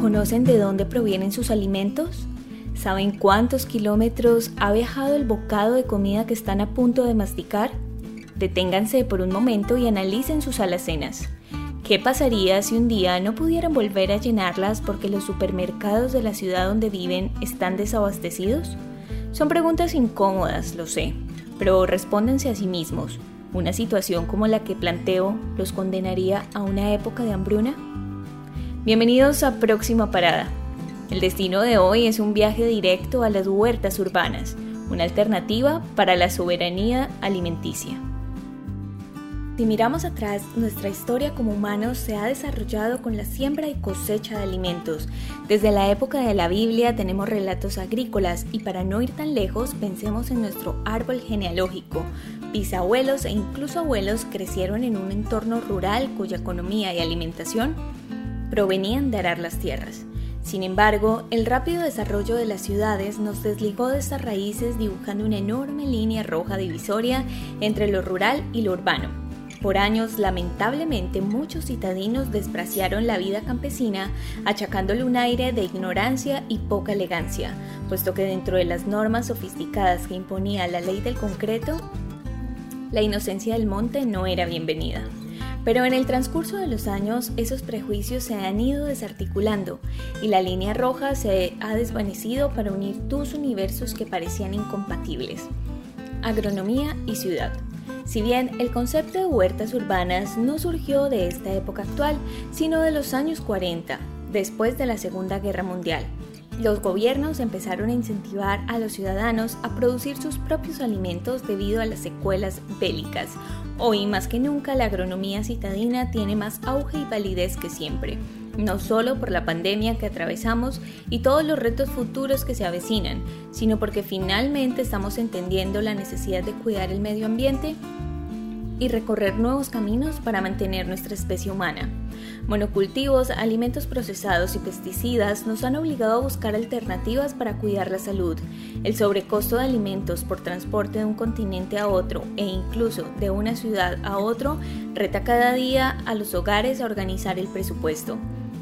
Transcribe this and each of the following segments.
¿Conocen de dónde provienen sus alimentos? ¿Saben cuántos kilómetros ha viajado el bocado de comida que están a punto de masticar? Deténganse por un momento y analicen sus alacenas. ¿Qué pasaría si un día no pudieran volver a llenarlas porque los supermercados de la ciudad donde viven están desabastecidos? Son preguntas incómodas, lo sé, pero respóndense a sí mismos. ¿Una situación como la que planteo los condenaría a una época de hambruna? Bienvenidos a Próxima Parada. El destino de hoy es un viaje directo a las huertas urbanas, una alternativa para la soberanía alimenticia. Si miramos atrás, nuestra historia como humanos se ha desarrollado con la siembra y cosecha de alimentos. Desde la época de la Biblia tenemos relatos agrícolas y para no ir tan lejos pensemos en nuestro árbol genealógico. Bisabuelos e incluso abuelos crecieron en un entorno rural cuya economía y alimentación provenían de arar las tierras. Sin embargo, el rápido desarrollo de las ciudades nos desligó de estas raíces dibujando una enorme línea roja divisoria entre lo rural y lo urbano por años, lamentablemente, muchos citadinos despreciaron la vida campesina, achacándole un aire de ignorancia y poca elegancia, puesto que dentro de las normas sofisticadas que imponía la ley del concreto, la inocencia del monte no era bienvenida. Pero en el transcurso de los años esos prejuicios se han ido desarticulando y la línea roja se ha desvanecido para unir dos universos que parecían incompatibles, agronomía y ciudad. Si bien el concepto de huertas urbanas no surgió de esta época actual, sino de los años 40, después de la Segunda Guerra Mundial. Los gobiernos empezaron a incentivar a los ciudadanos a producir sus propios alimentos debido a las secuelas bélicas. Hoy más que nunca la agronomía citadina tiene más auge y validez que siempre no solo por la pandemia que atravesamos y todos los retos futuros que se avecinan, sino porque finalmente estamos entendiendo la necesidad de cuidar el medio ambiente y recorrer nuevos caminos para mantener nuestra especie humana. Monocultivos, alimentos procesados y pesticidas nos han obligado a buscar alternativas para cuidar la salud. El sobrecosto de alimentos por transporte de un continente a otro e incluso de una ciudad a otro reta cada día a los hogares a organizar el presupuesto.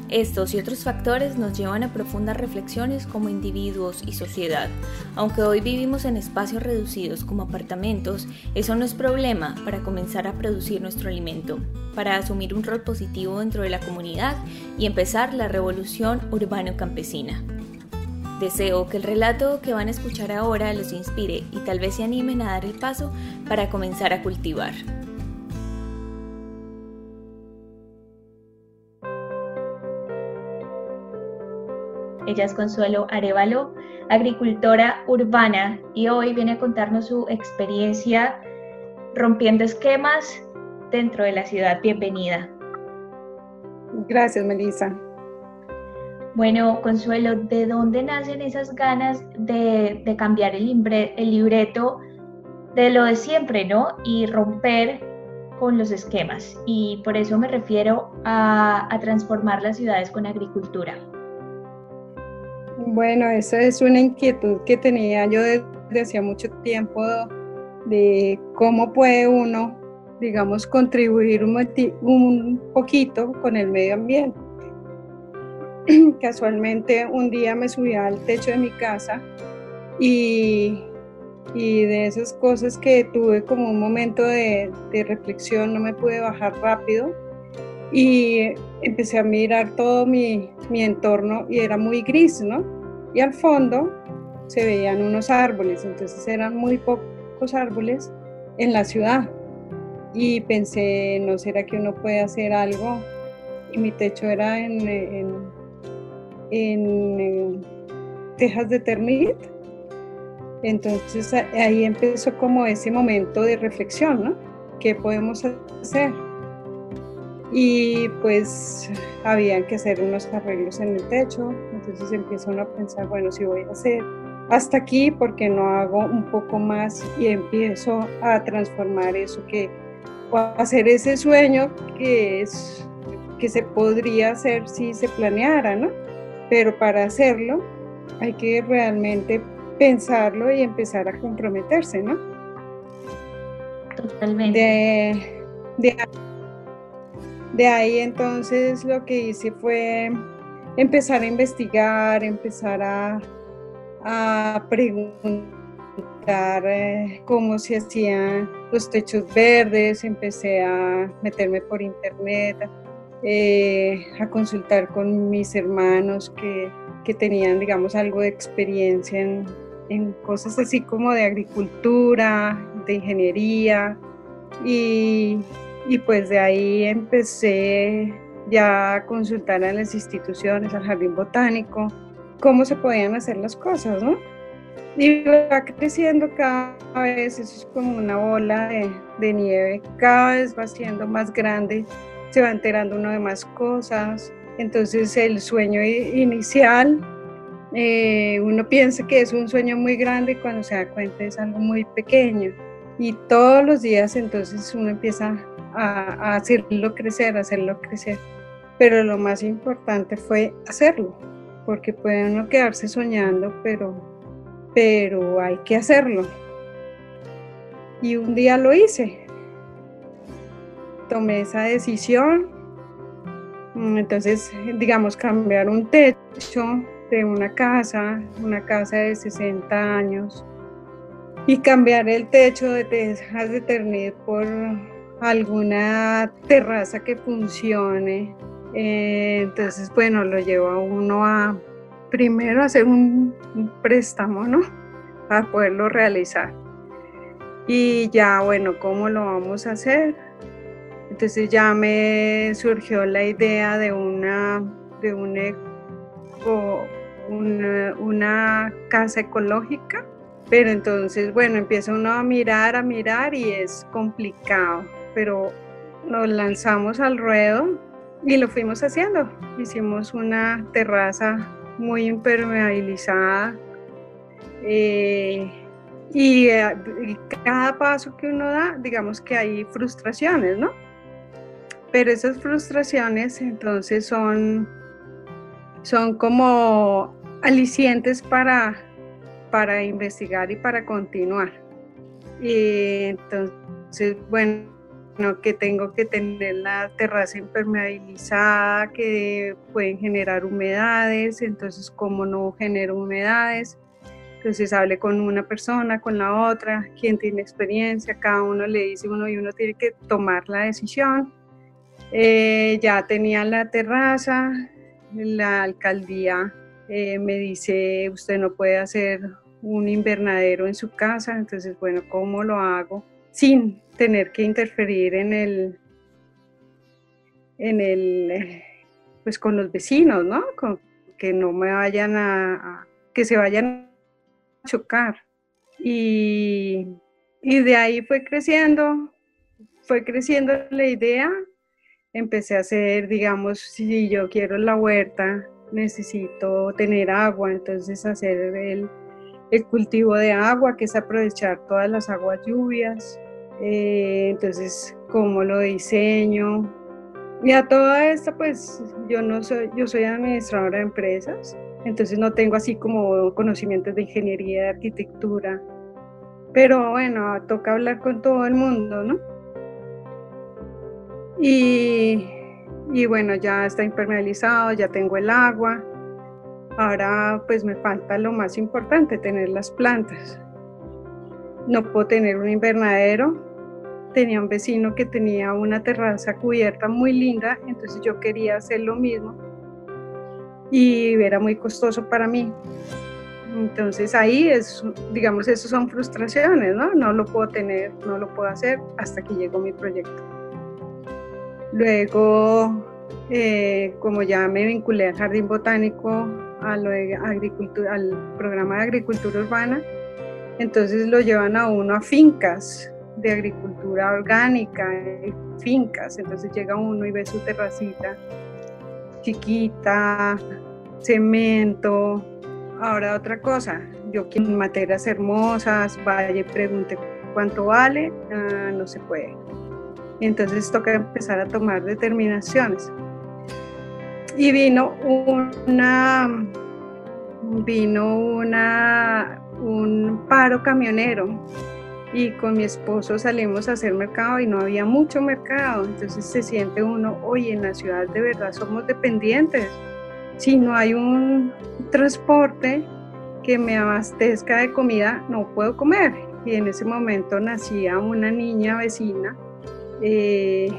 Estos y otros factores nos llevan a profundas reflexiones como individuos y sociedad. Aunque hoy vivimos en espacios reducidos como apartamentos, eso no es problema para comenzar a producir nuestro alimento, para asumir un rol positivo dentro de la comunidad y empezar la revolución urbano-campesina. Deseo que el relato que van a escuchar ahora los inspire y tal vez se animen a dar el paso para comenzar a cultivar. Ella es Consuelo Arevalo, agricultora urbana, y hoy viene a contarnos su experiencia rompiendo esquemas dentro de la ciudad. Bienvenida. Gracias, Melissa. Bueno, Consuelo, ¿de dónde nacen esas ganas de, cambiar el, libreto de lo de siempre, ¿no? Y romper con los esquemas. Y por eso me refiero a transformar las ciudades con agricultura. Bueno, esa es una inquietud que tenía yo desde hacía mucho tiempo de cómo puede uno, digamos, contribuir un, poquito con el medio ambiente. Casualmente un día me subí al techo de mi casa y, de esas cosas que tuve como un momento de, reflexión, no me pude bajar rápido y empecé a mirar todo mi, mi entorno y era muy gris, ¿no? y al fondo se veían unos árboles, entonces eran muy pocos árboles en la ciudad. Y pensé, ¿no será que uno puede hacer algo? Y mi techo era en, en, en, tejas de termit. Entonces ahí empezó como ese momento de reflexión, ¿no? ¿Qué podemos hacer? Y pues habían que hacer unos arreglos en el techo, entonces empiezo a pensar, bueno, si voy a hacer hasta aquí, porque no hago un poco más y empiezo a transformar eso que, a hacer ese sueño que es que se podría hacer si se planeara, ¿no? Pero para hacerlo hay que realmente pensarlo y empezar a comprometerse, ¿no? Totalmente. de de ahí entonces lo que hice fue empezar a investigar, empezar a, a preguntar eh, cómo se hacían los techos verdes, empecé a meterme por internet, eh, a consultar con mis hermanos que, que, tenían, digamos, algo de experiencia en, en cosas así como de agricultura, de ingeniería, y, y pues de ahí empecé ya a consultar a las instituciones, al jardín botánico, cómo se podían hacer las cosas, ¿no? Y va creciendo cada vez, eso es como una bola de, de nieve, cada vez va siendo más grande, se va enterando uno de más cosas, entonces el sueño inicial, eh, uno piensa que es un sueño muy grande y cuando se da cuenta es algo muy pequeño. Y todos los días entonces uno empieza hacerlo crecer, hacerlo crecer pero lo más importante fue hacerlo, porque puede uno quedarse soñando, pero, pero hay que hacerlo. Y un día lo hice. Tomé esa decisión. Entonces, digamos, cambiar un techo de una casa, una casa de 60 años, y cambiar el techo de tejas de Ternit por alguna terraza que funcione eh, entonces, bueno, lo lleva uno a primero hacer un, préstamo, ¿no? Para poderlo realizar. Y ya, bueno, ¿cómo lo vamos a hacer? Entonces ya me surgió la idea de una, de una, una casa ecológica, pero entonces, bueno, empieza uno a mirar, a mirar y es complicado, pero nos lanzamos al ruedo y lo fuimos haciendo. Hicimos una terraza muy impermeabilizada. Eh, y, eh, y, cada paso que uno da, digamos que hay frustraciones, ¿no? Pero esas frustraciones entonces son, son como alicientes para, para investigar y para continuar. Y entonces, bueno, que tengo que tener la terraza impermeabilizada, que pueden generar humedades, entonces cómo no genero humedades. Entonces hablé con una persona, con la otra, quien tiene experiencia, cada uno le dice uno y uno tiene que tomar la decisión. Eh, ya tenía la terraza, la alcaldía eh, me dice, usted no puede hacer un invernadero en su casa, entonces bueno, ¿cómo lo hago? Sin tener que interferir en el, en el, pues con los vecinos, ¿no? que no me vayan a, que se vayan a chocar. Y, y de ahí fue creciendo, fue creciendo la idea. Empecé a hacer, digamos, si yo quiero la huerta, necesito tener agua, entonces hacer el, el cultivo de agua, que es aprovechar todas las aguas lluvias. Eh, entonces cómo lo diseño. Y a toda esta, pues yo no soy, yo soy administradora de empresas, entonces no tengo así como conocimientos de ingeniería, de arquitectura, pero bueno, toca hablar con todo el mundo, ¿no? Y, y bueno, ya está impermeabilizado, ya tengo el agua, ahora pues me falta lo más importante, tener las plantas. No puedo tener un invernadero tenía un vecino que tenía una terraza cubierta muy linda, entonces yo quería hacer lo mismo y era muy costoso para mí. Entonces ahí es, digamos, eso son frustraciones, ¿no? No lo puedo tener, no lo puedo hacer hasta que llegó mi proyecto. Luego, eh, como ya me vinculé al jardín botánico, al programa de agricultura urbana, entonces lo llevan a uno a fincas de agricultura orgánica, fincas, entonces llega uno y ve su terracita chiquita, cemento. Ahora otra cosa, yo quiero materias hermosas, vaya y pregunte cuánto vale, ah, no se puede. Entonces toca empezar a tomar determinaciones. Y vino una, vino una, un paro camionero y con mi esposo salimos a hacer mercado y no había mucho mercado, entonces se siente uno, oye, en la ciudad de verdad somos dependientes, si no hay un transporte que me abastezca de comida, no puedo comer. Y en ese momento nacía una niña vecina eh,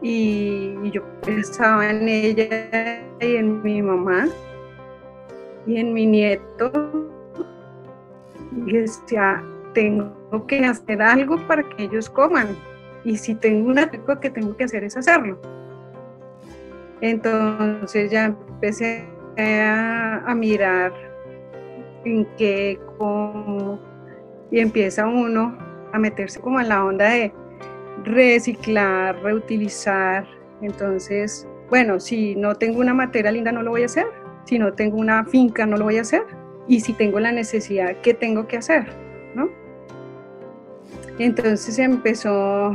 y, yo pensaba en ella y en mi mamá y en mi nieto. Y decía, tengo que hacer algo para que ellos coman. Y si tengo una cosa que tengo que hacer es hacerlo. Entonces ya empecé a, mirar en qué, cómo, y empieza uno a meterse como en la onda de reciclar, reutilizar. Entonces, bueno, si no tengo una materia linda no lo voy a hacer, si no tengo una finca no lo voy a hacer, y si tengo la necesidad, ¿qué tengo que hacer? Entonces empezó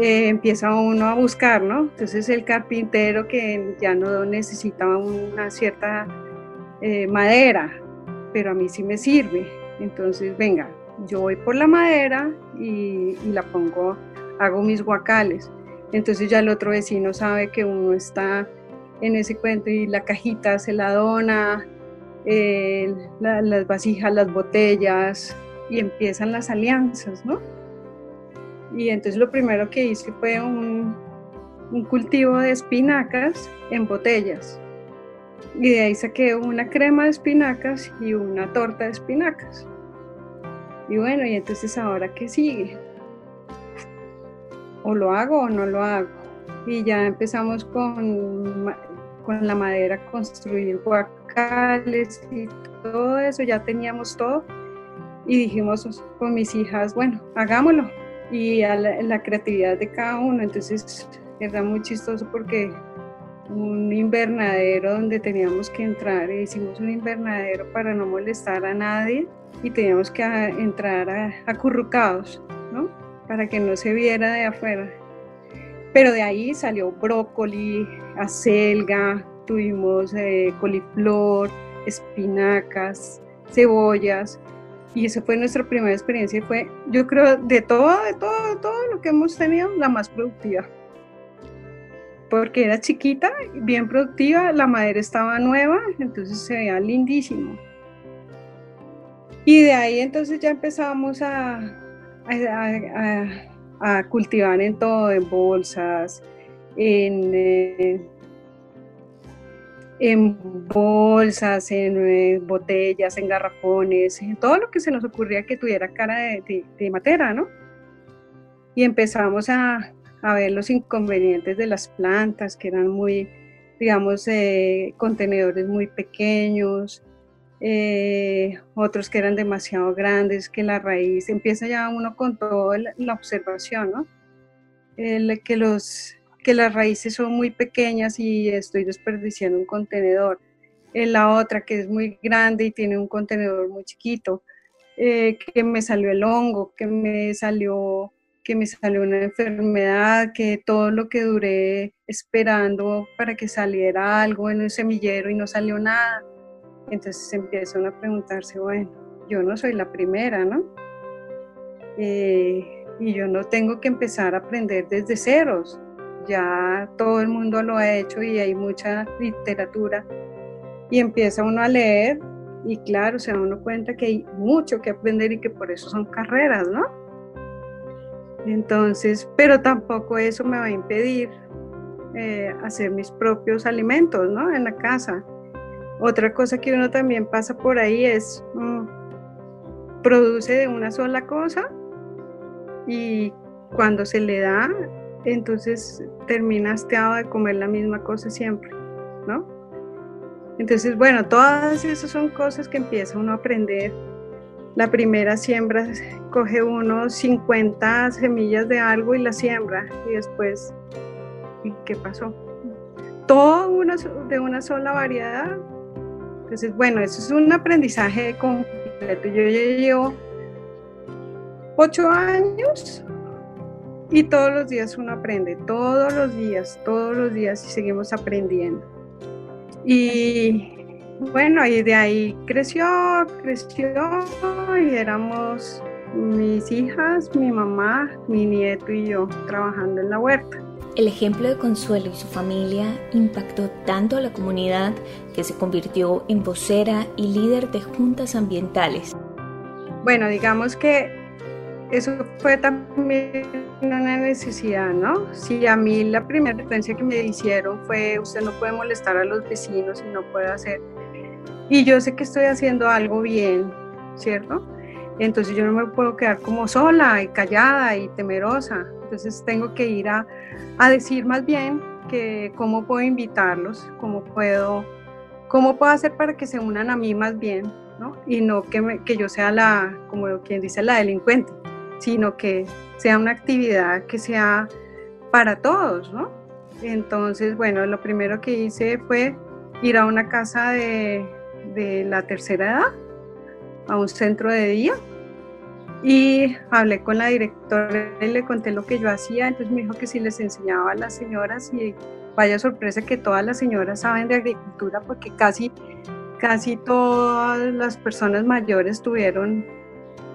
eh, empieza uno a buscar, ¿no? Entonces el carpintero que ya no necesitaba una cierta eh, madera, pero a mí sí me sirve. Entonces, venga, yo voy por la madera y, la pongo, hago mis guacales. Entonces ya el otro vecino sabe que uno está en ese cuento y la cajita se la dona, eh, las vasijas, las botellas y empiezan las alianzas, ¿no? Y entonces lo primero que hice fue un, cultivo de espinacas en botellas. Y de ahí saqué una crema de espinacas y una torta de espinacas. Y bueno, y entonces ahora qué sigue? O lo hago o no lo hago. Y ya empezamos con, con la madera construir guacales y todo eso, ya teníamos todo. Y dijimos con mis hijas, bueno, hagámoslo y a la, creatividad de cada uno. Entonces era muy chistoso porque un invernadero donde teníamos que entrar, hicimos un invernadero para no molestar a nadie y teníamos que entrar acurrucados, ¿no? Para que no se viera de afuera. Pero de ahí salió brócoli, acelga, tuvimos eh, coliflor, espinacas, cebollas, y esa fue nuestra primera experiencia y fue, yo creo, de todo, de todo, de todo lo que hemos tenido, la más productiva. Porque era chiquita, bien productiva, la madera estaba nueva, entonces se veía lindísimo. Y de ahí entonces ya empezamos a, a, cultivar en todo, en bolsas, en, eh, en bolsas, en eh, botellas, en garrafones, en todo lo que se nos ocurría que tuviera cara de, de, matera, ¿no? Y empezamos a, a, ver los inconvenientes de las plantas, que eran muy, digamos, eh, contenedores muy pequeños, eh, otros que eran demasiado grandes, que la raíz, empieza ya uno con toda la observación, ¿no? El, que los que las raíces son muy pequeñas y estoy desperdiciando un contenedor. En la otra que es muy grande y tiene un contenedor muy chiquito, eh, que me salió el hongo, que me salió que me salió una enfermedad, que todo lo que duré esperando para que saliera algo en un semillero y no salió nada. Entonces empiezan a preguntarse, bueno, yo no soy la primera, ¿no? Eh, y yo no tengo que empezar a aprender desde ceros ya todo el mundo lo ha hecho y hay mucha literatura. Y empieza uno a leer y claro, se da uno cuenta que hay mucho que aprender y que por eso son carreras, ¿no? Entonces, pero tampoco eso me va a impedir eh, hacer mis propios alimentos, ¿no? En la casa. Otra cosa que uno también pasa por ahí es, mm, produce de una sola cosa y cuando se le da entonces terminas hastiado de comer la misma cosa siempre, ¿no? Entonces, bueno, todas esas son cosas que empieza uno a aprender. La primera siembra, coge uno 50 semillas de algo y la siembra y después, ¿y qué pasó? Todo una, de una sola variedad. Entonces, bueno, eso es un aprendizaje completo. Yo ya llevo ocho años y todos los días uno aprende, todos los días, todos los días y seguimos aprendiendo. Y bueno, y de ahí creció, creció y éramos mis hijas, mi mamá, mi nieto y yo trabajando en la huerta. El ejemplo de Consuelo y su familia impactó tanto a la comunidad que se convirtió en vocera y líder de juntas ambientales. Bueno, digamos que eso fue también una necesidad, ¿no? Si a mí la primera advertencia que me hicieron fue, usted no puede molestar a los vecinos y no puede hacer, y yo sé que estoy haciendo algo bien, ¿cierto? Entonces yo no me puedo quedar como sola y callada y temerosa, entonces tengo que ir a, decir más bien que cómo puedo invitarlos, cómo puedo, cómo puedo hacer para que se unan a mí más bien, ¿no? Y no que, que yo sea la, como quien dice, la delincuente sino que sea una actividad que sea para todos, ¿no? Entonces, bueno, lo primero que hice fue ir a una casa de, la tercera edad, a un centro de día, y hablé con la directora y le conté lo que yo hacía, entonces me dijo que si les enseñaba a las señoras y vaya sorpresa que todas las señoras saben de agricultura porque casi, casi todas las personas mayores tuvieron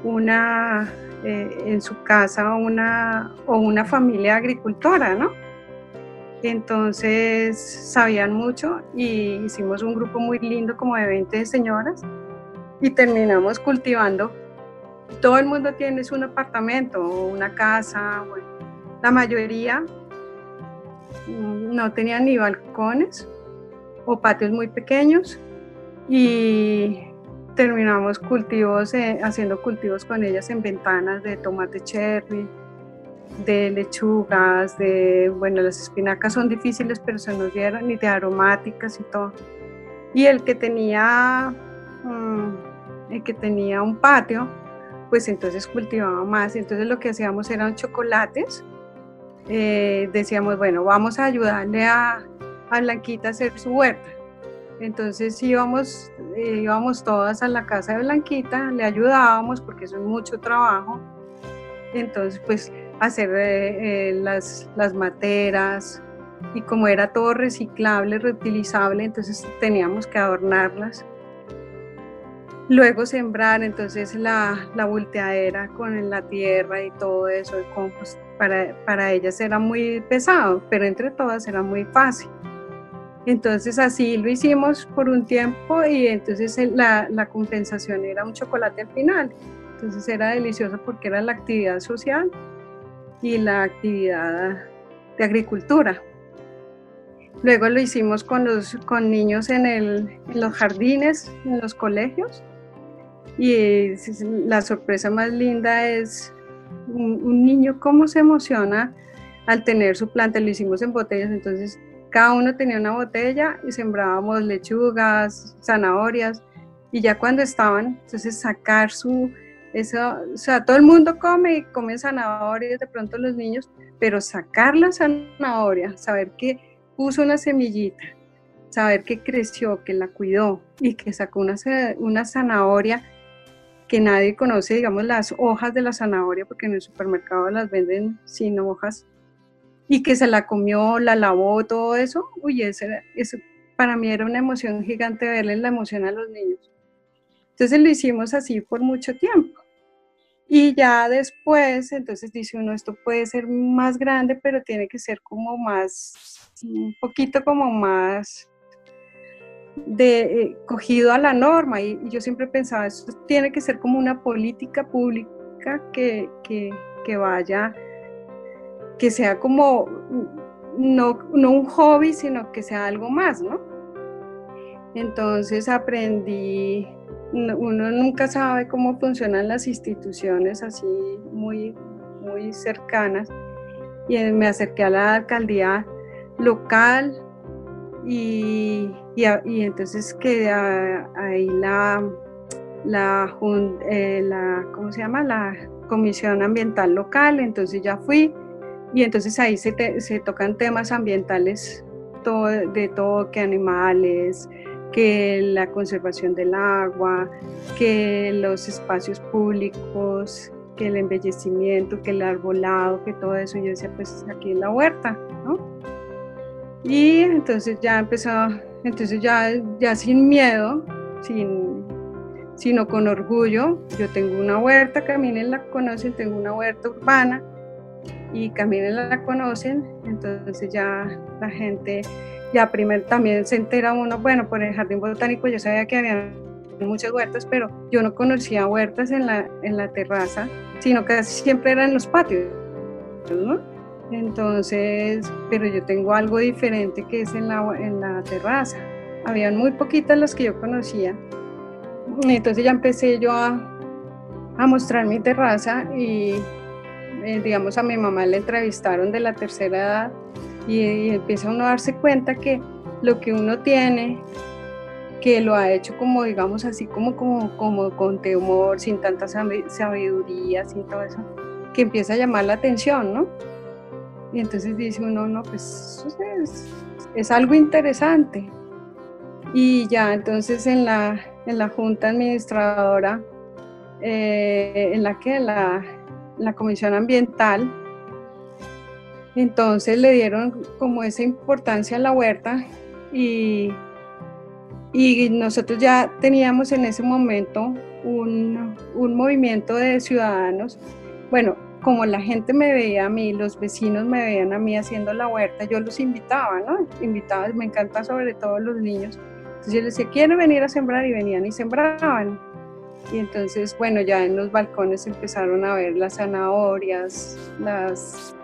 una eh, en su casa una, o una familia agricultora, ¿no? Entonces sabían mucho y hicimos un grupo muy lindo como de 20 señoras y terminamos cultivando. Todo el mundo tiene un apartamento o una casa, la mayoría no tenían ni balcones o patios muy pequeños y terminamos cultivos, eh, haciendo cultivos con ellas en ventanas de tomate cherry, de lechugas, de, bueno, las espinacas son difíciles, pero se nos dieron, y de aromáticas y todo. Y el que tenía, mm, el que tenía un patio, pues entonces cultivaba más. Entonces lo que hacíamos eran chocolates. Eh, decíamos, bueno, vamos a ayudarle a, a Blanquita a hacer su huerta. Entonces íbamos, eh, íbamos todas a la casa de Blanquita, le ayudábamos porque eso es mucho trabajo. Entonces, pues hacer eh, eh, las, las materas y como era todo reciclable, reutilizable, entonces teníamos que adornarlas. Luego sembrar, entonces la, la volteadera con la tierra y todo eso, el compost, para, para ellas era muy pesado, pero entre todas era muy fácil. Entonces así lo hicimos por un tiempo y entonces la, la, compensación era un chocolate al final. Entonces era delicioso porque era la actividad social y la actividad de agricultura. Luego lo hicimos con, los, con niños en, el, en los jardines, en los colegios. Y la sorpresa más linda es un, un niño cómo se emociona al tener su planta. Lo hicimos en botellas, entonces cada uno tenía una botella y sembrábamos lechugas, zanahorias y ya cuando estaban, entonces sacar su, eso, o sea, todo el mundo come y come zanahorias, de pronto los niños, pero sacar la zanahoria, saber que puso una semillita, saber que creció, que la cuidó y que sacó una, una zanahoria que nadie conoce, digamos, las hojas de la zanahoria, porque en el supermercado las venden sin hojas, y que se la comió, la lavó, todo eso, uy, eso, eso para mí era una emoción gigante verle la emoción a los niños. Entonces lo hicimos así por mucho tiempo. Y ya después, entonces dice uno, esto puede ser más grande, pero tiene que ser como más, un poquito como más de, eh, cogido a la norma. Y, yo siempre pensaba, esto tiene que ser como una política pública que, que, que vaya que sea como no, un hobby, sino que sea algo más, ¿no? Entonces aprendí, uno nunca sabe cómo funcionan las instituciones así muy, muy cercanas, y me acerqué a la alcaldía local y, y, entonces quedé ahí la, eh, la, ¿cómo se llama? La Comisión Ambiental Local, entonces ya fui y entonces ahí se, se tocan temas ambientales de todo, que animales, que la conservación del agua, que los espacios públicos, que el embellecimiento, que el arbolado, que todo eso. Yo decía, pues aquí en la huerta, ¿no? Y entonces ya empezó, entonces ya, ya sin miedo, sin, sino con orgullo, yo tengo una huerta, mí la conocen, tengo una huerta urbana, y Camila la conocen, entonces ya la gente, ya primero también se entera uno, bueno, por el jardín botánico yo sabía que había muchas huertas, pero yo no conocía huertas en la, en la terraza, sino que siempre eran los patios, ¿no? Entonces, pero yo tengo algo diferente que es en la, en la terraza. Habían muy poquitas las que yo conocía. Entonces ya empecé yo a, a mostrar mi terraza y eh, digamos, a mi mamá le entrevistaron de la tercera edad y, empieza uno a darse cuenta que lo que uno tiene, que lo ha hecho como, digamos, así como, como, como con temor, sin tanta sabiduría, sin todo eso, que empieza a llamar la atención, ¿no? Y entonces dice uno, no, pues es, es algo interesante. Y ya entonces en la, en la junta administradora, eh, en la que la, la Comisión Ambiental. Entonces le dieron como esa importancia a la huerta y, y nosotros ya teníamos en ese momento un, un movimiento de ciudadanos. Bueno, como la gente me veía a mí, los vecinos me veían a mí haciendo la huerta, yo los invitaba, ¿no? Invitaba, me encanta sobre todo los niños. Entonces yo les decía, ¿quieren venir a sembrar? Y venían y sembraban. Y entonces, bueno, ya en los balcones empezaron a ver las zanahorias, las,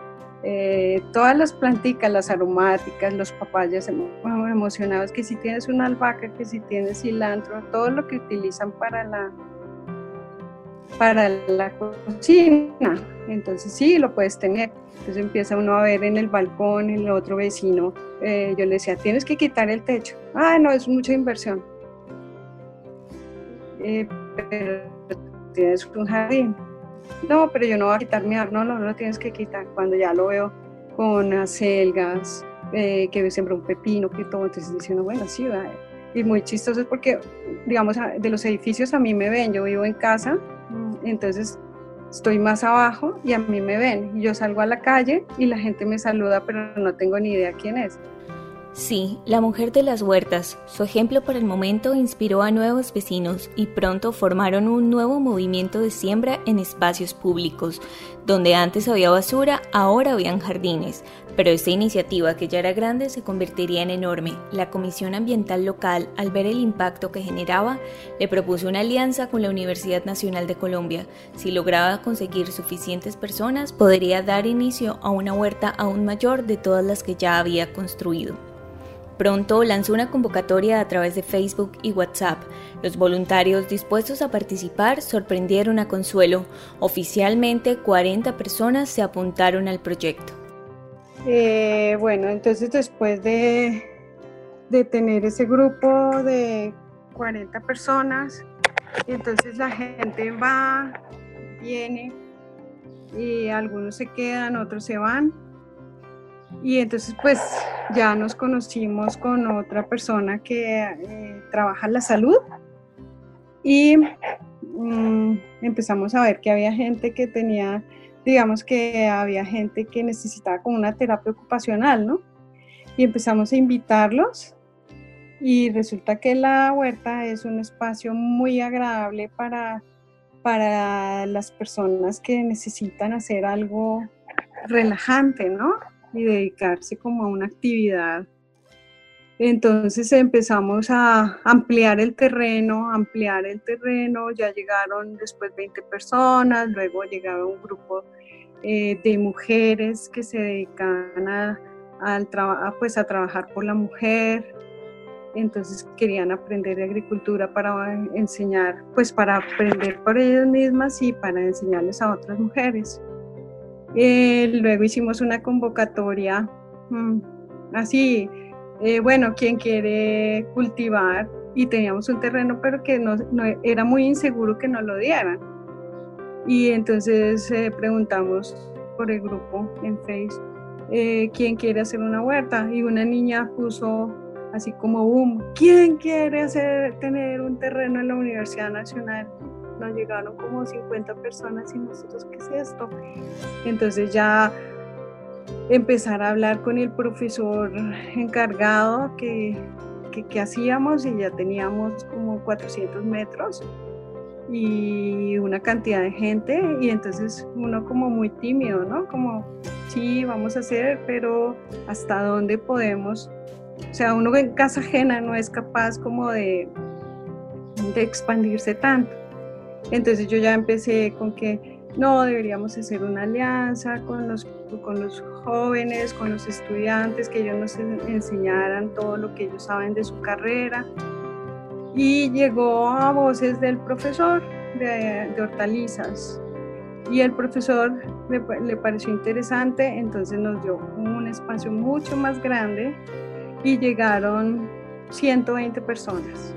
eh, todas las plantitas, las aromáticas, los papayas emocionados, que si tienes una albahaca, que si tienes cilantro, todo lo que utilizan para la, para la cocina. Entonces sí, lo puedes tener. Entonces empieza uno a ver en el balcón, el otro vecino, eh, yo le decía, tienes que quitar el techo. Ah, no, es mucha inversión. Eh, pero tienes un jardín. No, pero yo no voy a quitar mi árbol, no, no, no lo tienes que quitar. Cuando ya lo veo con acelgas, eh, que siembra un pepino, que todo, entonces diciendo, bueno, sí, va. Y muy chistoso es porque, digamos, de los edificios a mí me ven, yo vivo en casa, entonces estoy más abajo y a mí me ven. Yo salgo a la calle y la gente me saluda, pero no tengo ni idea quién es. Sí, la mujer de las huertas, su ejemplo por el momento inspiró a nuevos vecinos y pronto formaron un nuevo movimiento de siembra en espacios públicos. Donde antes había basura, ahora habían jardines. Pero esta iniciativa, que ya era grande, se convertiría en enorme. La Comisión Ambiental Local, al ver el impacto que generaba, le propuso una alianza con la Universidad Nacional de Colombia. Si lograba conseguir suficientes personas, podría dar inicio a una huerta aún mayor de todas las que ya había construido. Pronto lanzó una convocatoria a través de Facebook y WhatsApp. Los voluntarios dispuestos a participar sorprendieron a Consuelo. Oficialmente 40 personas se apuntaron al proyecto. Eh, bueno, entonces después de, de tener ese grupo de 40 personas, entonces la gente va, viene y algunos se quedan, otros se van y entonces pues ya nos conocimos con otra persona que eh, trabaja en la salud y mm, empezamos a ver que había gente que tenía, digamos que había gente que necesitaba como una terapia ocupacional, ¿no? Y empezamos a invitarlos y resulta que la huerta es un espacio muy agradable para, para las personas que necesitan hacer algo relajante, ¿no? Y dedicarse como a una actividad. Entonces empezamos a ampliar el terreno, ampliar el terreno, ya llegaron después 20 personas, luego llegaba un grupo eh, de mujeres que se dedican a, pues a trabajar por la mujer, entonces querían aprender de agricultura para enseñar, pues para aprender por ellas mismas y para enseñarles a otras mujeres. Eh, luego hicimos una convocatoria mm, así, eh, bueno, quien quiere cultivar y teníamos un terreno pero que no, era muy inseguro que nos lo dieran. Y entonces eh, preguntamos por el grupo en Facebook, ¿quién quiere hacer una huerta? Y una niña puso así como boom, ¿quién quiere hacer, tener un terreno en la Universidad Nacional? Llegaron como 50 personas y nosotros, ¿qué es esto? Entonces ya empezar a hablar con el profesor encargado que, que, hacíamos y ya teníamos como 400 metros y una cantidad de gente y entonces uno como muy tímido, ¿no? Como, sí, vamos a hacer, pero ¿hasta dónde podemos? O sea, uno en casa ajena no es capaz como de, de expandirse tanto. Entonces yo ya empecé con que no, deberíamos hacer una alianza con los, con los jóvenes, con los estudiantes, que ellos nos enseñaran todo lo que ellos saben de su carrera. Y llegó a voces del profesor de, hortalizas. Y el profesor le, le pareció interesante, entonces nos dio un espacio mucho más grande y llegaron 120 personas.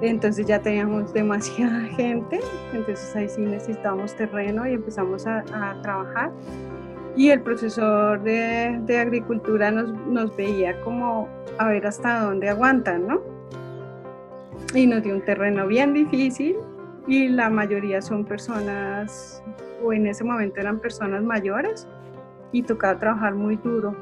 Entonces ya teníamos demasiada gente, entonces ahí sí necesitábamos terreno y empezamos a, trabajar. Y el profesor de, de agricultura nos, nos, veía como a ver hasta dónde aguantan, ¿no? Y nos dio un terreno bien difícil y la mayoría son personas, o en ese momento eran personas mayores y tocaba trabajar muy duro.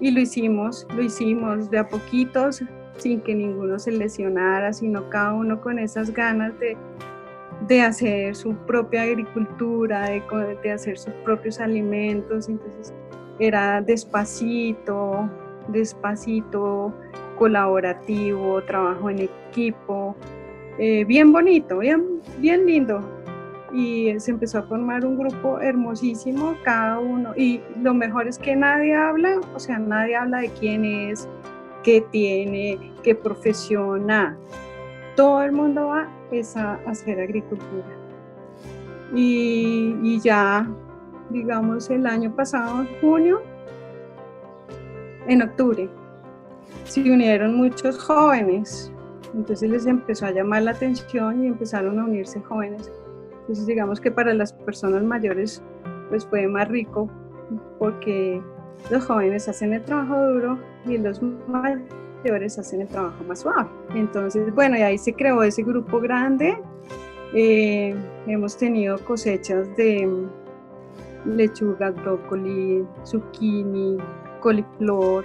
Y lo hicimos, lo hicimos de a poquitos, sin que ninguno se lesionara, sino cada uno con esas ganas de, de hacer su propia agricultura, de, de, hacer sus propios alimentos. Entonces era despacito, despacito, colaborativo, trabajo en equipo, eh, bien bonito, bien, bien lindo. Y se empezó a formar un grupo hermosísimo, cada uno. Y lo mejor es que nadie habla, o sea, nadie habla de quién es, qué tiene, qué profesiona. Todo el mundo va a hacer agricultura. Y, ya, digamos, el año pasado, en junio, en octubre, se unieron muchos jóvenes. Entonces les empezó a llamar la atención y empezaron a unirse jóvenes. Entonces digamos que para las personas mayores pues fue más rico porque los jóvenes hacen el trabajo duro y los mayores hacen el trabajo más suave. Entonces, bueno, y ahí se creó ese grupo grande. Eh, hemos tenido cosechas de lechuga, brócoli, zucchini, coliflor,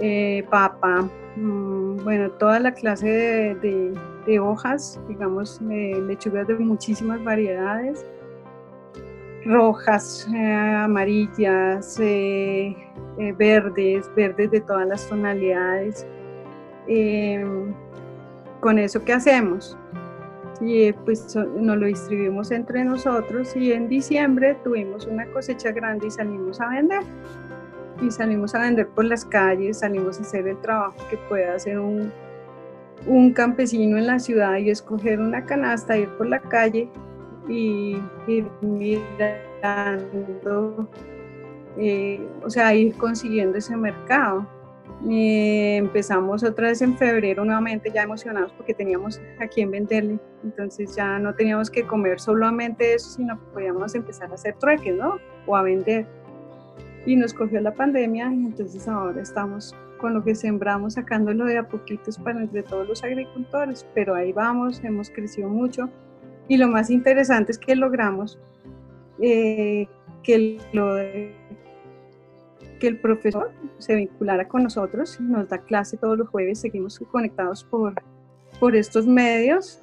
eh, papa, mm, bueno, toda la clase de, hojas, digamos, lechugas de muchísimas variedades rojas, eh, amarillas, eh, eh, verdes, verdes de todas las tonalidades. Em, con eso, ¿qué hacemos? Y pues nos lo distribuimos entre nosotros y en diciembre tuvimos una cosecha grande y salimos a vender. Y salimos a vender por las calles, salimos a hacer el trabajo que puede hacer un, un campesino en la ciudad y escoger una canasta, ir por la calle y ir mirando, eh, o sea, ir consiguiendo ese mercado. Eh, empezamos otra vez en febrero nuevamente ya emocionados porque teníamos a quién venderle, entonces ya no teníamos que comer solamente eso, sino que podíamos empezar a hacer trueques, ¿no? O a vender. Y nos cogió la pandemia y entonces ahora estamos con lo que sembramos sacándolo de a poquitos para entre todos los agricultores, pero ahí vamos, hemos crecido mucho y lo más interesante es que logramos eh, que, que el profesor se vinculara con nosotros, nos da clase todos los jueves, seguimos conectados por, por estos medios,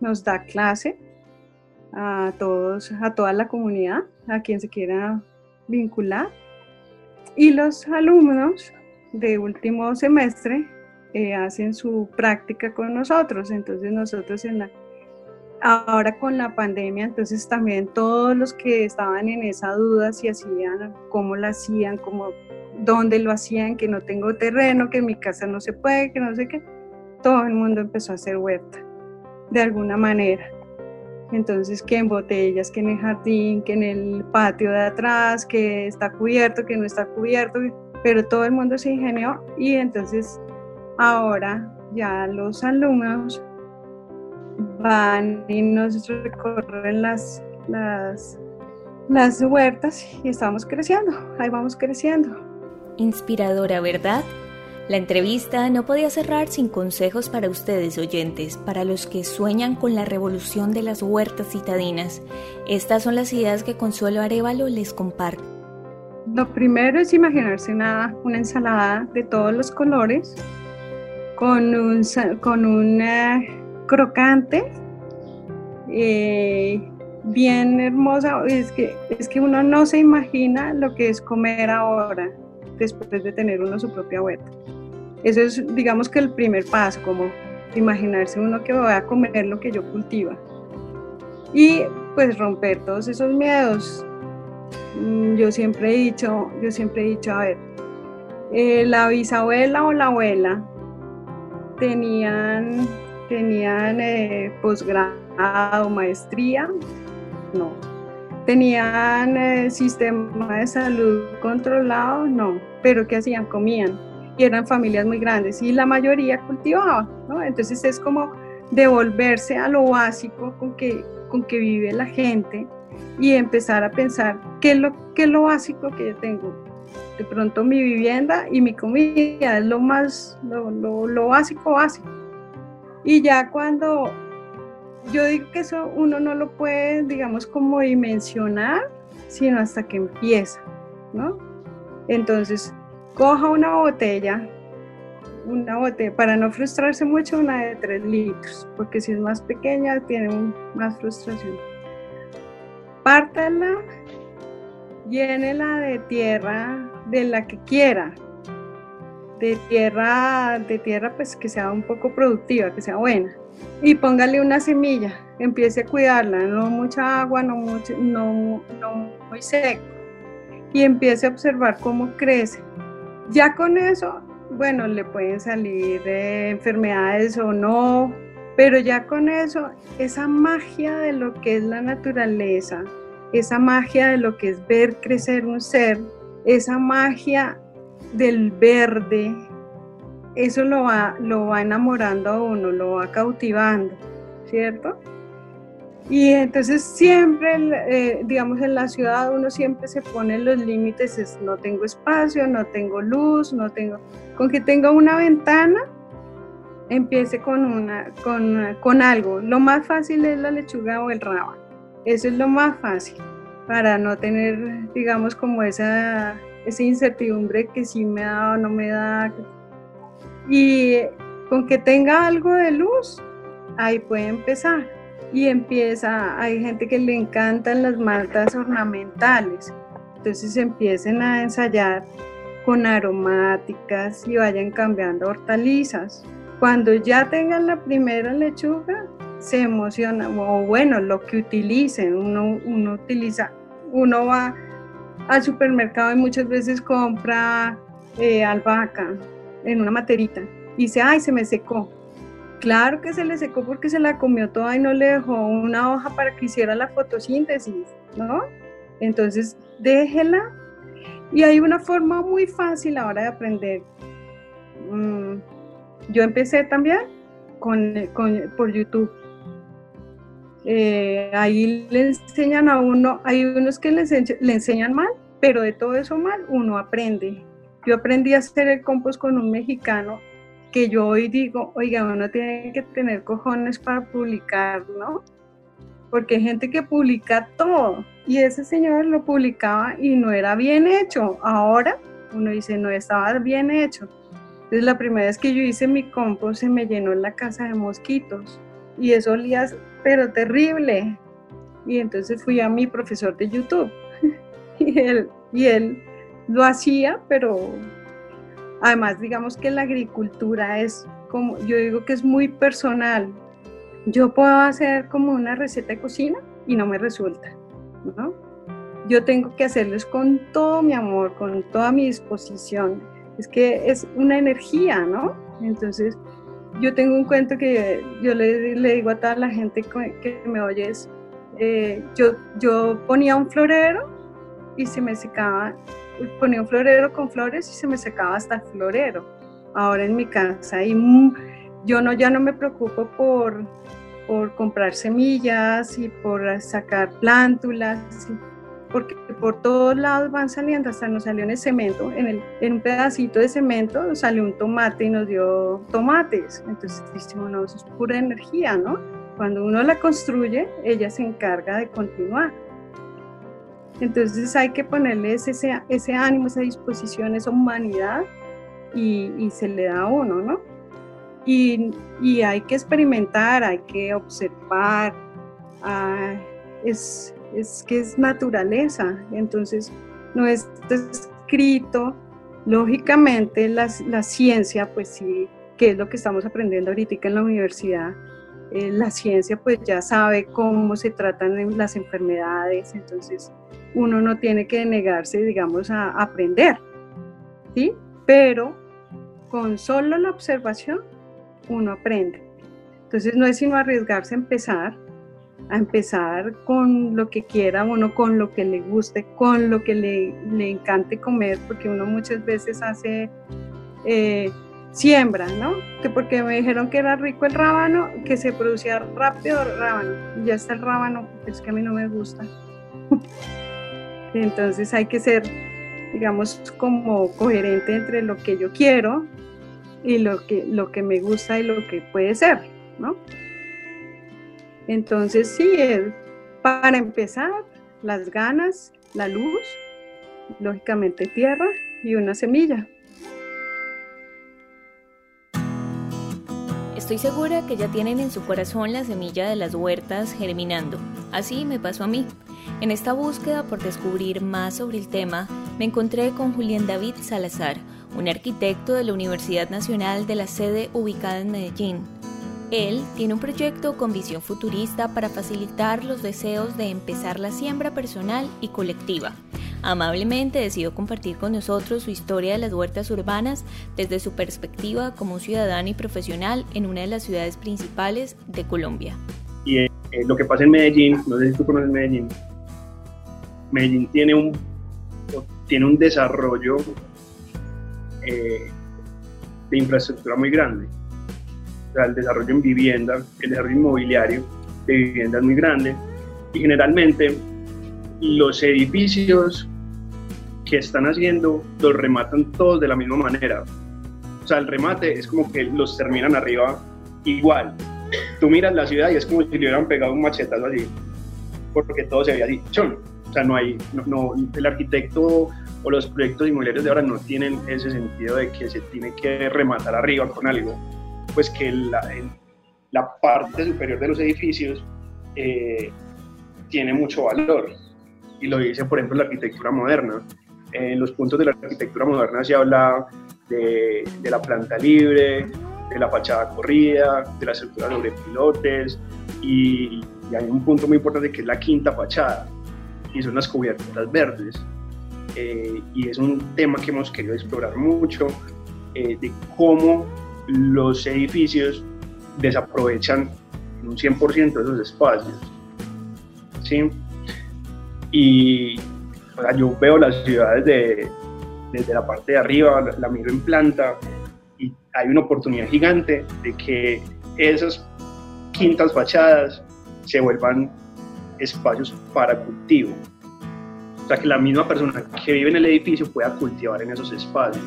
nos da clase a todos, a toda la comunidad, a quien se quiera vincular. Y los alumnos de último semestre eh, hacen su práctica con nosotros. Entonces nosotros en la ahora con la pandemia, entonces también todos los que estaban en esa duda si hacían, cómo lo hacían, cómo, dónde lo hacían, que no tengo terreno, que en mi casa no se puede, que no sé qué, todo el mundo empezó a hacer huerta, de alguna manera. Entonces, que en botellas, que en el jardín, que en el patio de atrás, que está cubierto, que no está cubierto, pero todo el mundo se ingenió y entonces ahora ya los alumnos van y nos recorren las, las, las huertas y estamos creciendo, ahí vamos creciendo. Inspiradora, ¿verdad? La entrevista no podía cerrar sin consejos para ustedes oyentes, para los que sueñan con la revolución de las huertas citadinas. Estas son las ideas que Consuelo Arevalo les comparte. Lo primero es imaginarse una, una ensalada de todos los colores con un, con un crocante eh, bien hermosa. Es que, es que uno no se imagina lo que es comer ahora, después de tener uno su propia huerta. Eso es, digamos que el primer paso, como imaginarse uno que va a comer lo que yo cultiva. Y pues romper todos esos miedos. Mm, yo siempre he dicho, yo siempre he dicho, a ver, eh, la bisabuela o la abuela tenían, tenían eh, posgrado, maestría, no. Tenían eh, sistema de salud controlado, no. Pero ¿qué hacían? Comían. Y eran familias muy grandes y la mayoría cultivaba, ¿no? Entonces es como devolverse a lo básico con que, con que vive la gente y empezar a pensar qué es lo, qué es lo básico que yo tengo. De pronto mi vivienda y mi comida es lo más, lo, lo, lo básico, básico. Y ya cuando yo digo que eso uno no lo puede, digamos, como dimensionar, sino hasta que empieza, ¿no? Entonces, coja una botella, una botella, para no frustrarse mucho, una de 3 litros, porque si es más pequeña tiene más frustración. Pártala, llénela de tierra de la que quiera, de tierra, de tierra pues que sea un poco productiva, que sea buena y póngale una semilla, empiece a cuidarla, no mucha agua, no, mucho, no, no muy seco, y empiece a observar cómo crece. Ya con eso, bueno, le pueden salir enfermedades o no, pero ya con eso, esa magia de lo que es la naturaleza, esa magia de lo que es ver crecer un ser, esa magia del verde, eso lo va, lo va enamorando a uno, lo va cautivando, ¿cierto? Y entonces siempre, eh, digamos, en la ciudad uno siempre se pone los límites, es, no tengo espacio, no tengo luz, no tengo... Con que tenga una ventana, empiece con, una, con, con algo. Lo más fácil es la lechuga o el raba. Eso es lo más fácil para no tener, digamos, como esa, esa incertidumbre que si me da o no me da, y con que tenga algo de luz, ahí puede empezar. Y empieza, hay gente que le encantan las maltas ornamentales, entonces empiecen a ensayar con aromáticas y vayan cambiando hortalizas. Cuando ya tengan la primera lechuga, se emociona, o bueno, lo que utilicen, uno, uno utiliza, uno va al supermercado y muchas veces compra eh, albahaca, en una materita y dice, ay, se me secó. Claro que se le secó porque se la comió toda y no le dejó una hoja para que hiciera la fotosíntesis, ¿no? Entonces, déjela. Y hay una forma muy fácil ahora de aprender. Mm, yo empecé también con, por YouTube. Eh, ahí le enseñan a uno, hay unos que le, enseñan mal, pero de todo eso mal uno aprende. Yo aprendí a hacer el compost con un mexicano que yo hoy digo, oiga, uno tiene que tener cojones para publicar, ¿no? Porque hay gente que publica todo y ese señor lo publicaba y no era bien hecho. Ahora uno dice, no estaba bien hecho. Entonces la primera vez que yo hice mi compost se me llenó en la casa de mosquitos y eso olía pero terrible. Y entonces fui a mi profesor de YouTube y él, y él lo hacía, pero además digamos que la agricultura es como, yo digo que es muy personal. Yo puedo hacer como una receta de cocina y no me resulta, ¿no? Yo tengo que hacerles con todo mi amor, con toda mi disposición. Es que es una energía, ¿no? Entonces, yo tengo un cuento que yo le, digo a toda la gente que me oye, eh, yo, yo ponía un florero y se me secaba ponía un florero con flores y se me secaba hasta el florero. Ahora en mi casa y yo no, ya no me preocupo por, por comprar semillas y por sacar plántulas, porque por todos lados van saliendo, hasta nos salió en el cemento, en, el, en un pedacito de cemento salió un tomate y nos dio tomates. Entonces dijimos, no, eso es pura energía, ¿no? Cuando uno la construye, ella se encarga de continuar. Entonces hay que ponerles ese, ese ánimo, esa disposición, esa humanidad y, se le da a uno, ¿no? Y, hay que experimentar, hay que observar, es, es que es naturaleza, entonces no está escrito. Lógicamente la, la ciencia, pues sí, que es lo que estamos aprendiendo ahorita en la universidad, eh, la ciencia pues ya sabe cómo se tratan las enfermedades, entonces uno no tiene que negarse, digamos, a aprender, ¿sí? Pero con solo la observación uno aprende. Entonces no es sino arriesgarse a empezar, a empezar con lo que quiera uno, con lo que le guste, con lo que le, le encante comer, porque uno muchas veces hace... Eh, siembra, ¿no? Que porque me dijeron que era rico el rábano, que se producía rápido el rábano, y ya está el rábano, es que a mí no me gusta. Entonces hay que ser, digamos, como coherente entre lo que yo quiero y lo que, lo que me gusta y lo que puede ser, ¿no? Entonces sí, para empezar, las ganas, la luz, lógicamente tierra y una semilla. Estoy segura que ya tienen en su corazón la semilla de las huertas germinando. Así me pasó a mí. En esta búsqueda por descubrir más sobre el tema, me encontré con Julián David Salazar, un arquitecto de la Universidad Nacional de la sede ubicada en Medellín. Él tiene un proyecto con visión futurista para facilitar los deseos de empezar la siembra personal y colectiva Amablemente decidió compartir con nosotros su historia de las huertas urbanas desde su perspectiva como ciudadano y profesional en una de las ciudades principales de Colombia. Y eh, lo que pasa en Medellín, no sé si tú conoces Medellín, Medellín tiene un, tiene un desarrollo eh, de infraestructura muy grande. O sea, el desarrollo en vivienda, el desarrollo inmobiliario de vivienda es muy grande y generalmente los edificios que están haciendo los rematan todos de la misma manera. O sea, el remate es como que los terminan arriba igual. Tú miras la ciudad y es como si le hubieran pegado un machetazo así, porque todo se había dicho. O sea, no hay, no, el arquitecto o los proyectos inmobiliarios de ahora no tienen ese sentido de que se tiene que rematar arriba con algo, pues que la, la parte superior de los edificios eh, tiene mucho valor. Y lo dice, por ejemplo, la arquitectura moderna. En los puntos de la arquitectura moderna se habla de, la planta libre, de la fachada corrida, de la estructura sobre pilotes y, hay un punto muy importante que es la quinta fachada y son las cubiertas verdes. Eh, y es un tema que hemos querido explorar mucho eh, de cómo los edificios desaprovechan en un 100% esos espacios. ¿sí? Y, yo veo las ciudades de, desde la parte de arriba, la, miro en planta y hay una oportunidad gigante de que esas quintas fachadas se vuelvan espacios para cultivo. O sea, que la misma persona que vive en el edificio pueda cultivar en esos espacios.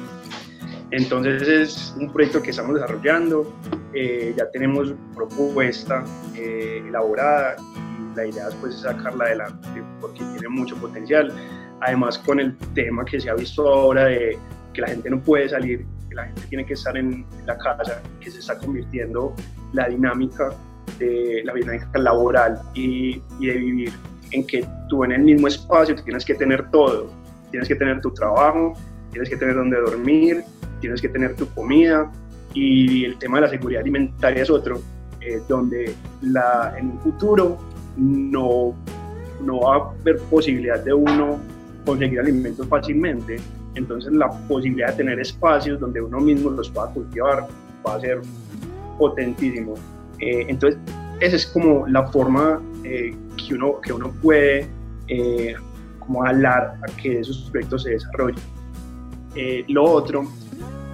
Entonces es un proyecto que estamos desarrollando, eh, ya tenemos propuesta eh, elaborada y la idea es sacarla adelante porque tiene mucho potencial. Además con el tema que se ha visto ahora de que la gente no puede salir, que la gente tiene que estar en la casa, que se está convirtiendo la dinámica de la dinámica laboral y, y de vivir en que tú en el mismo espacio tienes que tener todo, tienes que tener tu trabajo, tienes que tener donde dormir, tienes que tener tu comida y el tema de la seguridad alimentaria es otro, eh, donde la, en un futuro no, no va a haber posibilidad de uno conseguir alimentos fácilmente. Entonces la posibilidad de tener espacios donde uno mismo los pueda cultivar va a ser potentísimo. Eh, entonces esa es como la forma eh, que, uno, que uno puede eh, como hablar a que esos proyectos se desarrollen. Lo otro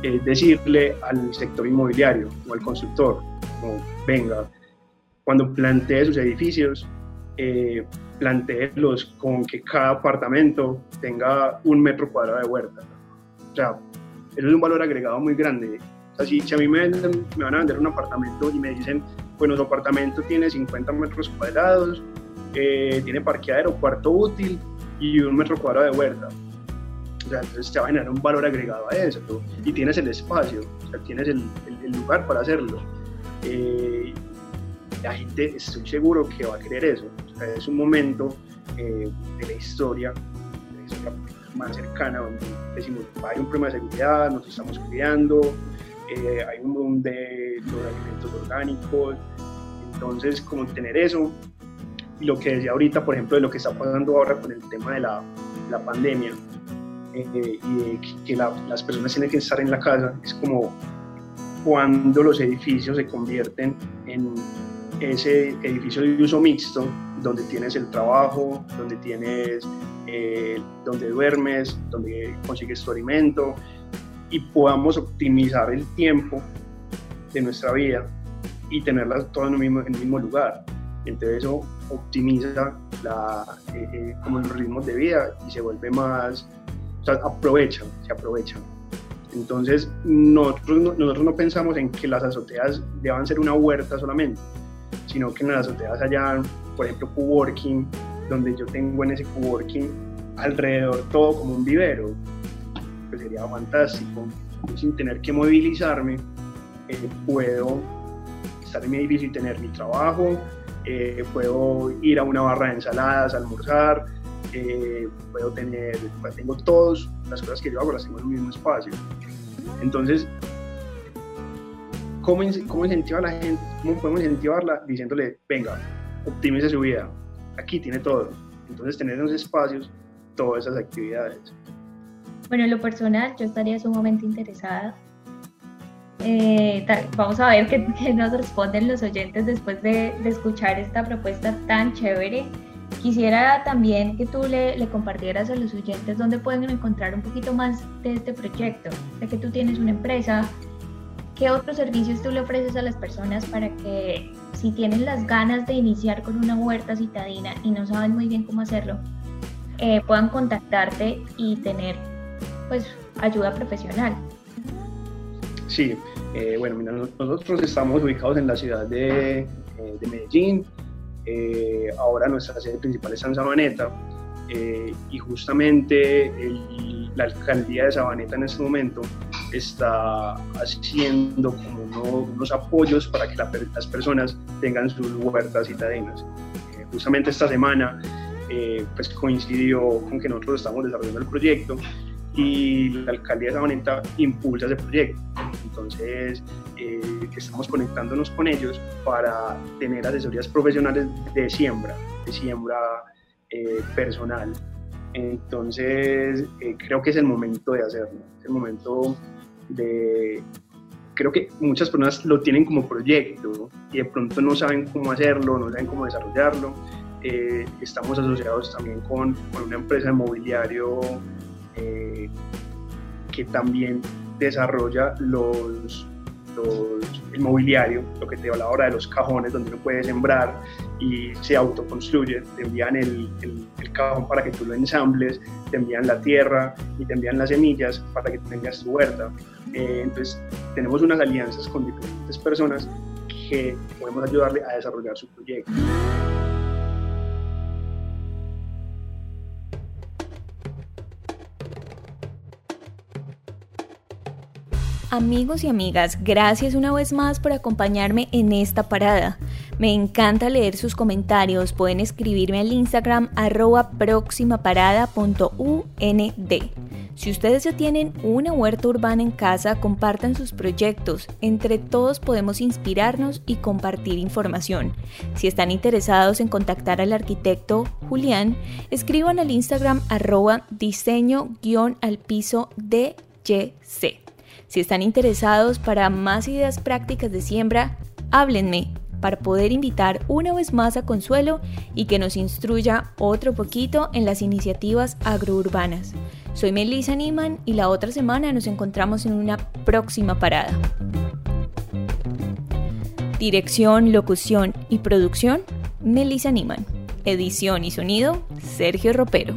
es decirle al sector inmobiliario o al constructor, venga, cuando plantee sus edificios, plantearlos con que cada apartamento tenga un metro cuadrado de huerta. O sea, eso es un valor agregado muy grande. O sea, si, a mí me, me, van a vender un apartamento y me dicen, bueno, su apartamento tiene 50 metros cuadrados, eh, tiene parqueadero, cuarto útil y un metro cuadrado de huerta. O sea, entonces te va a generar un valor agregado a eso. Y tienes el espacio, o sea, tienes el, el, lugar para hacerlo. Eh, la gente estoy seguro que va a querer eso. es un momento eh, de la historia, de la historia más cercana, donde decimos, hay un problema de seguridad, nos estamos cuidando, eh, hay un boom de los alimentos orgánicos, entonces como tener eso, y lo que decía ahorita, por ejemplo, de lo que está pasando ahora con el tema de la, la pandemia, eh, y de que las personas tienen que estar en la casa, es como cuando los edificios se convierten en ese edificio de uso mixto, donde tienes el trabajo, donde tienes, eh, donde duermes, donde consigues tu alimento y podamos optimizar el tiempo de nuestra vida y tenerla todo en el mismo, en el mismo lugar. Entonces eso optimiza la, eh, eh, como los ritmos de vida y se vuelve más, o sea, aprovechan, se aprovechan. Entonces, nosotros, nosotros no pensamos en que las azoteas deban ser una huerta solamente, sino que en las azoteas haya, por ejemplo, coworking, donde yo tengo en ese coworking alrededor todo como un vivero, pues sería fantástico. sin tener que movilizarme, eh, puedo estar en mi edificio y tener mi trabajo, eh, puedo ir a una barra de ensaladas, almorzar, eh, puedo tener, pues, tengo todas las cosas que yo hago, las tengo en el mismo espacio. Entonces, ¿cómo, ¿cómo incentivar a la gente? ¿Cómo podemos incentivarla? Diciéndole, venga, optimice su vida, aquí tiene todo. Entonces, tener en los espacios todas esas actividades. Bueno, en lo personal, yo estaría sumamente interesada. Eh, vamos a ver qué, qué, nos responden los oyentes después de, de escuchar esta propuesta tan chévere Quisiera también que tú le, compartieras a los oyentes dónde pueden encontrar un poquito más de este proyecto, de que tú tienes una empresa, qué otros servicios tú le ofreces a las personas para que si tienen las ganas de iniciar con una huerta citadina y no saben muy bien cómo hacerlo, eh, puedan contactarte y tener pues ayuda profesional. Sí, eh, bueno, nosotros estamos ubicados en la ciudad de, eh, de Medellín, eh, ahora nuestra sede principal es en Sabaneta eh, y justamente la alcaldía de Sabaneta en este momento está haciendo como unos apoyos para que las personas tengan sus huertas citadinas. Eh, justamente esta semana pues coincidió con que nosotros estamos desarrollando el proyecto y la alcaldía de Sabaneta impulsa ese proyecto. Entonces, eh, estamos conectándonos con ellos para tener asesorías profesionales de siembra, de siembra eh, personal. Entonces, eh, creo que es el momento de hacerlo, es el momento de... Creo que muchas personas lo tienen como proyecto y de pronto no saben cómo hacerlo, no saben cómo desarrollarlo. estamos asociados también con, con una empresa de mobiliario que también desarrolla los, el mobiliario, lo que te hablaba ahora de los cajones donde uno puede sembrar y se autoconstruye, te envían el, el, cajón para que tú lo ensambles, te envían la tierra y te envían las semillas para que tengas tu huerta. Eh, entonces tenemos unas alianzas con diferentes personas que podemos ayudarle a desarrollar su proyecto. Amigos y amigas, gracias una vez más por acompañarme en esta parada. Me encanta leer sus comentarios. Pueden escribirme al Instagram arroba. Si ustedes ya tienen una huerta urbana en casa, compartan sus proyectos. Entre todos podemos inspirarnos y compartir información. Si están interesados en contactar al arquitecto Julián, escriban al Instagram arroba diseño-al piso. Si están interesados para más ideas prácticas de siembra, háblenme para poder invitar una vez más a Consuelo y que nos instruya otro poquito en las iniciativas agrourbanas. Soy Melissa Niman y la otra semana nos encontramos en una próxima parada. Dirección, locución y producción, Melissa Niman. Edición y sonido, Sergio Ropero.